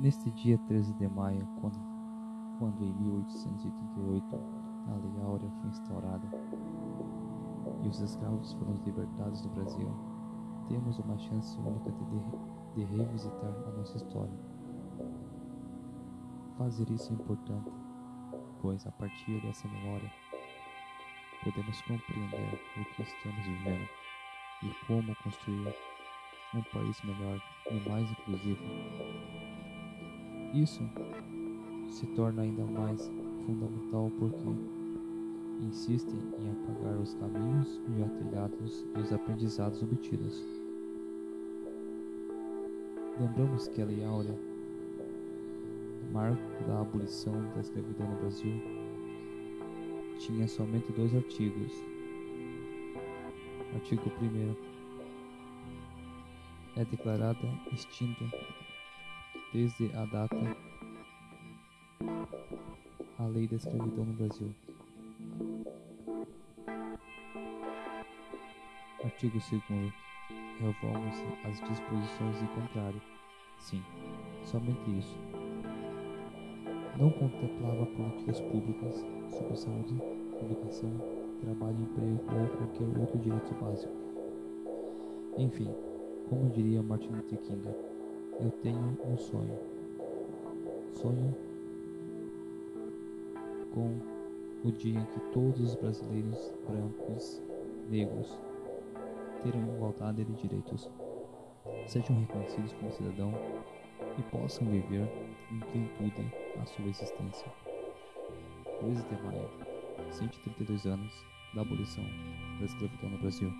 Neste dia 13 de maio, quando, quando em 1888 a Lei Áurea foi instaurada e os escravos foram libertados do Brasil, temos uma chance única de, de revisitar a nossa história. Fazer isso é importante, pois a partir dessa memória podemos compreender o que estamos vivendo e como construir um país melhor e mais inclusivo. Isso se torna ainda mais fundamental porque insistem em apagar os caminhos já trilhados e os aprendizados obtidos. Lembramos que a Lei Áurea, marco da abolição da escravidão no Brasil, tinha somente dois artigos. Artigo 1 é declarada extinta desde a data a lei da escravidão no Brasil. Artigo 2 Revogam-se as disposições em contrário. Sim, somente isso. Não contemplava políticas públicas sobre saúde, educação, trabalho, emprego ou qualquer outro direito básico. Enfim, como diria Martin Luther King, eu tenho um sonho. Sonho com o dia em que todos os brasileiros brancos, negros, terão igualdade de direitos, sejam reconhecidos como cidadão e possam viver em plenitude a sua existência. 2 de maio, 132 anos da abolição da escravidão no Brasil.